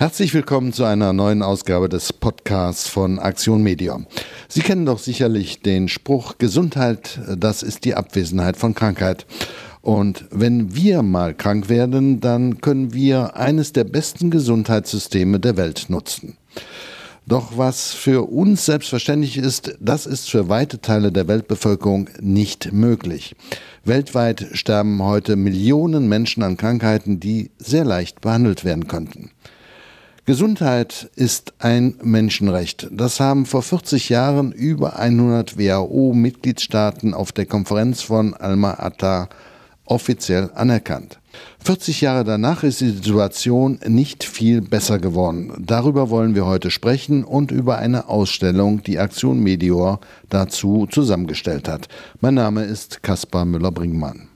Herzlich willkommen zu einer neuen Ausgabe des Podcasts von Aktion Media. Sie kennen doch sicherlich den Spruch Gesundheit, das ist die Abwesenheit von Krankheit. Und wenn wir mal krank werden, dann können wir eines der besten Gesundheitssysteme der Welt nutzen. Doch was für uns selbstverständlich ist, das ist für weite Teile der Weltbevölkerung nicht möglich. Weltweit sterben heute Millionen Menschen an Krankheiten, die sehr leicht behandelt werden könnten. Gesundheit ist ein Menschenrecht. Das haben vor 40 Jahren über 100 WHO-Mitgliedstaaten auf der Konferenz von Alma-Ata offiziell anerkannt. 40 Jahre danach ist die Situation nicht viel besser geworden. Darüber wollen wir heute sprechen und über eine Ausstellung, die Aktion Medior dazu zusammengestellt hat. Mein Name ist Kaspar Müller-Bringmann.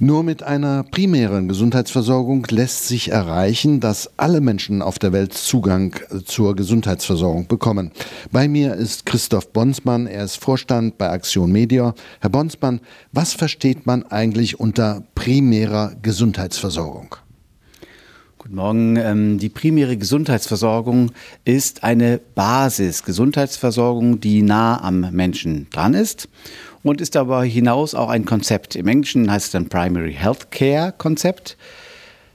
Nur mit einer primären Gesundheitsversorgung lässt sich erreichen, dass alle Menschen auf der Welt Zugang zur Gesundheitsversorgung bekommen. Bei mir ist Christoph Bonsmann, er ist Vorstand bei Aktion Media. Herr Bonsmann, was versteht man eigentlich unter primärer Gesundheitsversorgung? Guten Morgen. Ähm, die primäre Gesundheitsversorgung ist eine Basis-Gesundheitsversorgung, die nah am Menschen dran ist und ist darüber hinaus auch ein Konzept. Im Englischen heißt es dann Primary Health Care Konzept.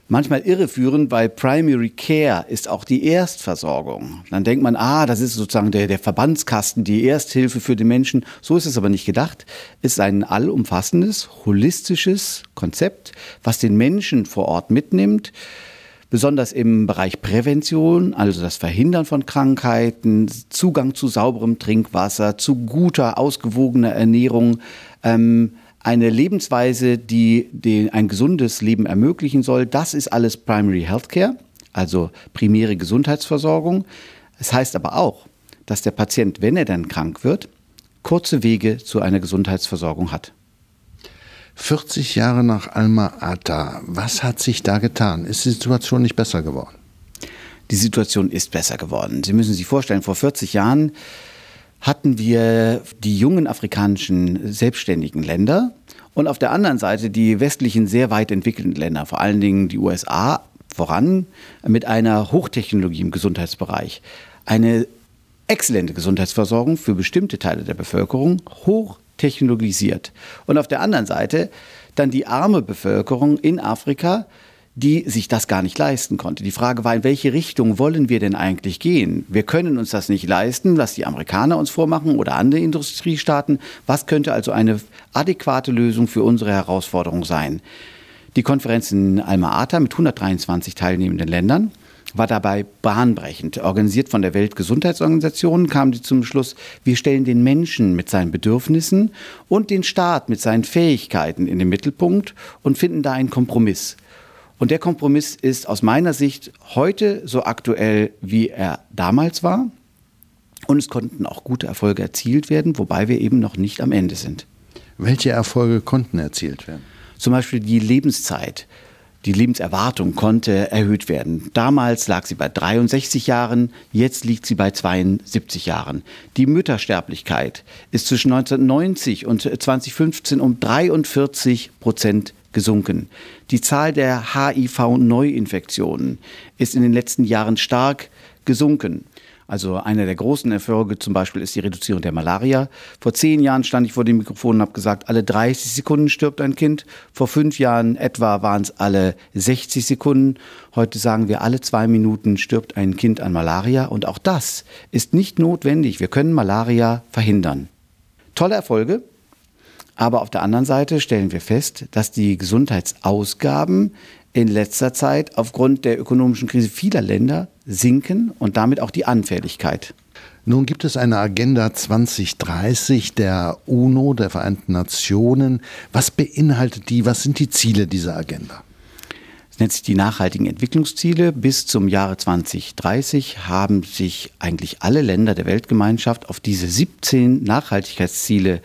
Manchmal irreführend, weil Primary Care ist auch die Erstversorgung. Dann denkt man, ah, das ist sozusagen der, der Verbandskasten, die Ersthilfe für den Menschen. So ist es aber nicht gedacht. Es ist ein allumfassendes, holistisches Konzept, was den Menschen vor Ort mitnimmt besonders im Bereich Prävention, also das Verhindern von Krankheiten, Zugang zu sauberem Trinkwasser, zu guter, ausgewogener Ernährung, ähm, eine Lebensweise, die, die ein gesundes Leben ermöglichen soll. Das ist alles Primary Healthcare, also primäre Gesundheitsversorgung. Es heißt aber auch, dass der Patient, wenn er dann krank wird, kurze Wege zu einer Gesundheitsversorgung hat. 40 Jahre nach Alma-Ata, was hat sich da getan? Ist die Situation nicht besser geworden? Die Situation ist besser geworden. Sie müssen sich vorstellen, vor 40 Jahren hatten wir die jungen afrikanischen selbstständigen Länder und auf der anderen Seite die westlichen sehr weit entwickelten Länder, vor allen Dingen die USA voran mit einer Hochtechnologie im Gesundheitsbereich. Eine exzellente Gesundheitsversorgung für bestimmte Teile der Bevölkerung, hoch technologisiert. Und auf der anderen Seite dann die arme Bevölkerung in Afrika, die sich das gar nicht leisten konnte. Die Frage war, in welche Richtung wollen wir denn eigentlich gehen? Wir können uns das nicht leisten, was die Amerikaner uns vormachen oder andere Industriestaaten. Was könnte also eine adäquate Lösung für unsere Herausforderung sein? Die Konferenz in Alma-Ata mit 123 teilnehmenden Ländern war dabei bahnbrechend. Organisiert von der Weltgesundheitsorganisation kam sie zum Schluss, wir stellen den Menschen mit seinen Bedürfnissen und den Staat mit seinen Fähigkeiten in den Mittelpunkt und finden da einen Kompromiss. Und der Kompromiss ist aus meiner Sicht heute so aktuell, wie er damals war. Und es konnten auch gute Erfolge erzielt werden, wobei wir eben noch nicht am Ende sind. Welche Erfolge konnten erzielt werden? Zum Beispiel die Lebenszeit die Lebenserwartung konnte erhöht werden. Damals lag sie bei 63 Jahren, jetzt liegt sie bei 72 Jahren. Die Müttersterblichkeit ist zwischen 1990 und 2015 um 43 Prozent gesunken. Die Zahl der HIV-Neuinfektionen ist in den letzten Jahren stark gesunken. Also einer der großen Erfolge zum Beispiel ist die Reduzierung der Malaria. Vor zehn Jahren stand ich vor dem Mikrofon und habe gesagt, alle 30 Sekunden stirbt ein Kind. Vor fünf Jahren etwa waren es alle 60 Sekunden. Heute sagen wir, alle zwei Minuten stirbt ein Kind an Malaria. Und auch das ist nicht notwendig. Wir können Malaria verhindern. Tolle Erfolge. Aber auf der anderen Seite stellen wir fest, dass die Gesundheitsausgaben in letzter Zeit aufgrund der ökonomischen Krise vieler Länder sinken und damit auch die Anfälligkeit. Nun gibt es eine Agenda 2030 der UNO, der Vereinten Nationen. Was beinhaltet die? Was sind die Ziele dieser Agenda? Es nennt sich die nachhaltigen Entwicklungsziele. Bis zum Jahre 2030 haben sich eigentlich alle Länder der Weltgemeinschaft auf diese 17 Nachhaltigkeitsziele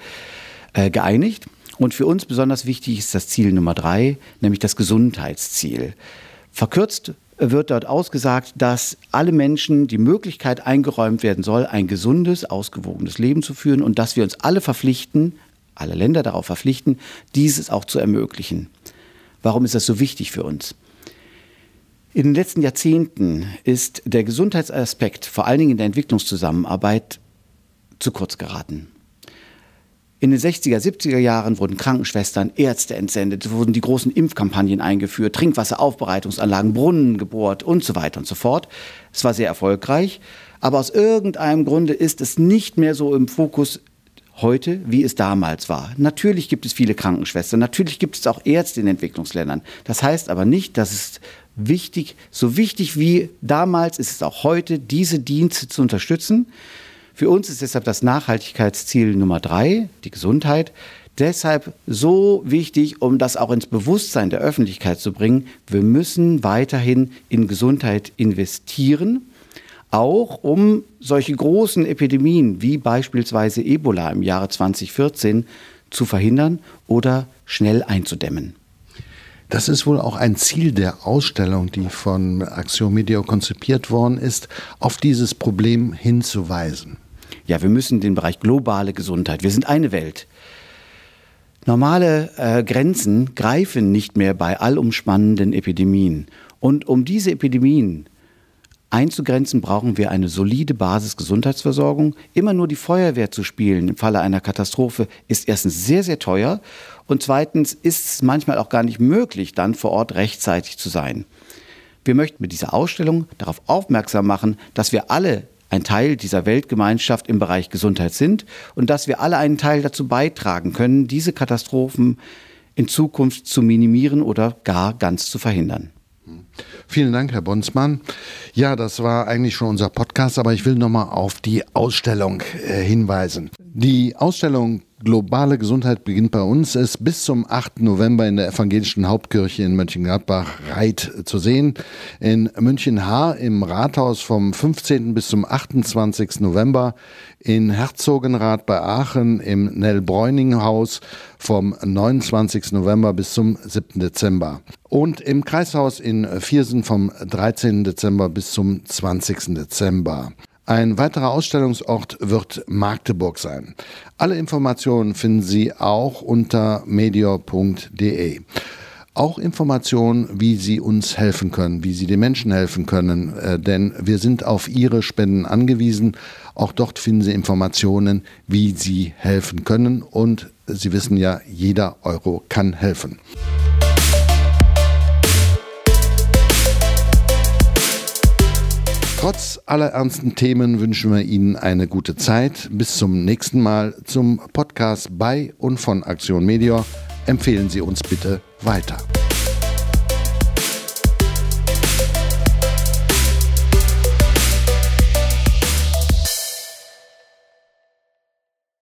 äh, geeinigt. Und für uns besonders wichtig ist das Ziel Nummer drei, nämlich das Gesundheitsziel. Verkürzt wird dort ausgesagt, dass alle Menschen die Möglichkeit eingeräumt werden soll, ein gesundes, ausgewogenes Leben zu führen und dass wir uns alle verpflichten, alle Länder darauf verpflichten, dieses auch zu ermöglichen. Warum ist das so wichtig für uns? In den letzten Jahrzehnten ist der Gesundheitsaspekt, vor allen Dingen in der Entwicklungszusammenarbeit, zu kurz geraten. In den 60er, 70er Jahren wurden Krankenschwestern, Ärzte entsendet, wurden die großen Impfkampagnen eingeführt, Trinkwasseraufbereitungsanlagen, Brunnen gebohrt und so weiter und so fort. Es war sehr erfolgreich, aber aus irgendeinem Grunde ist es nicht mehr so im Fokus heute, wie es damals war. Natürlich gibt es viele Krankenschwestern, natürlich gibt es auch Ärzte in Entwicklungsländern. Das heißt aber nicht, dass es wichtig, so wichtig wie damals ist es auch heute, diese Dienste zu unterstützen. Für uns ist deshalb das Nachhaltigkeitsziel Nummer drei, die Gesundheit, deshalb so wichtig, um das auch ins Bewusstsein der Öffentlichkeit zu bringen. Wir müssen weiterhin in Gesundheit investieren, auch um solche großen Epidemien wie beispielsweise Ebola im Jahre 2014 zu verhindern oder schnell einzudämmen. Das ist wohl auch ein Ziel der Ausstellung, die von Axiom Media konzipiert worden ist, auf dieses Problem hinzuweisen ja, wir müssen den Bereich globale Gesundheit, wir sind eine Welt. Normale äh, Grenzen greifen nicht mehr bei allumspannenden Epidemien. Und um diese Epidemien einzugrenzen, brauchen wir eine solide Basisgesundheitsversorgung. Immer nur die Feuerwehr zu spielen im Falle einer Katastrophe ist erstens sehr, sehr teuer und zweitens ist es manchmal auch gar nicht möglich, dann vor Ort rechtzeitig zu sein. Wir möchten mit dieser Ausstellung darauf aufmerksam machen, dass wir alle ein Teil dieser Weltgemeinschaft im Bereich Gesundheit sind und dass wir alle einen Teil dazu beitragen können, diese Katastrophen in Zukunft zu minimieren oder gar ganz zu verhindern. Vielen Dank, Herr Bonsmann. Ja, das war eigentlich schon unser Podcast, aber ich will nochmal auf die Ausstellung äh, hinweisen. Die Ausstellung Globale Gesundheit beginnt bei uns, ist bis zum 8. November in der evangelischen Hauptkirche in Mönchengladbach Reit zu sehen. In München Haar im Rathaus vom 15. bis zum 28. November, in Herzogenrath bei Aachen im Nell-Bräuning-Haus vom 29. November bis zum 7. Dezember. Und im Kreishaus in Viersen vom 13. Dezember bis zum 20. Dezember. Ein weiterer Ausstellungsort wird Magdeburg sein. Alle Informationen finden Sie auch unter medior.de. Auch Informationen, wie Sie uns helfen können, wie Sie den Menschen helfen können, äh, denn wir sind auf Ihre Spenden angewiesen. Auch dort finden Sie Informationen, wie Sie helfen können und Sie wissen ja, jeder Euro kann helfen. Trotz aller ernsten Themen wünschen wir Ihnen eine gute Zeit. Bis zum nächsten Mal zum Podcast bei und von Aktion Media. Empfehlen Sie uns bitte weiter.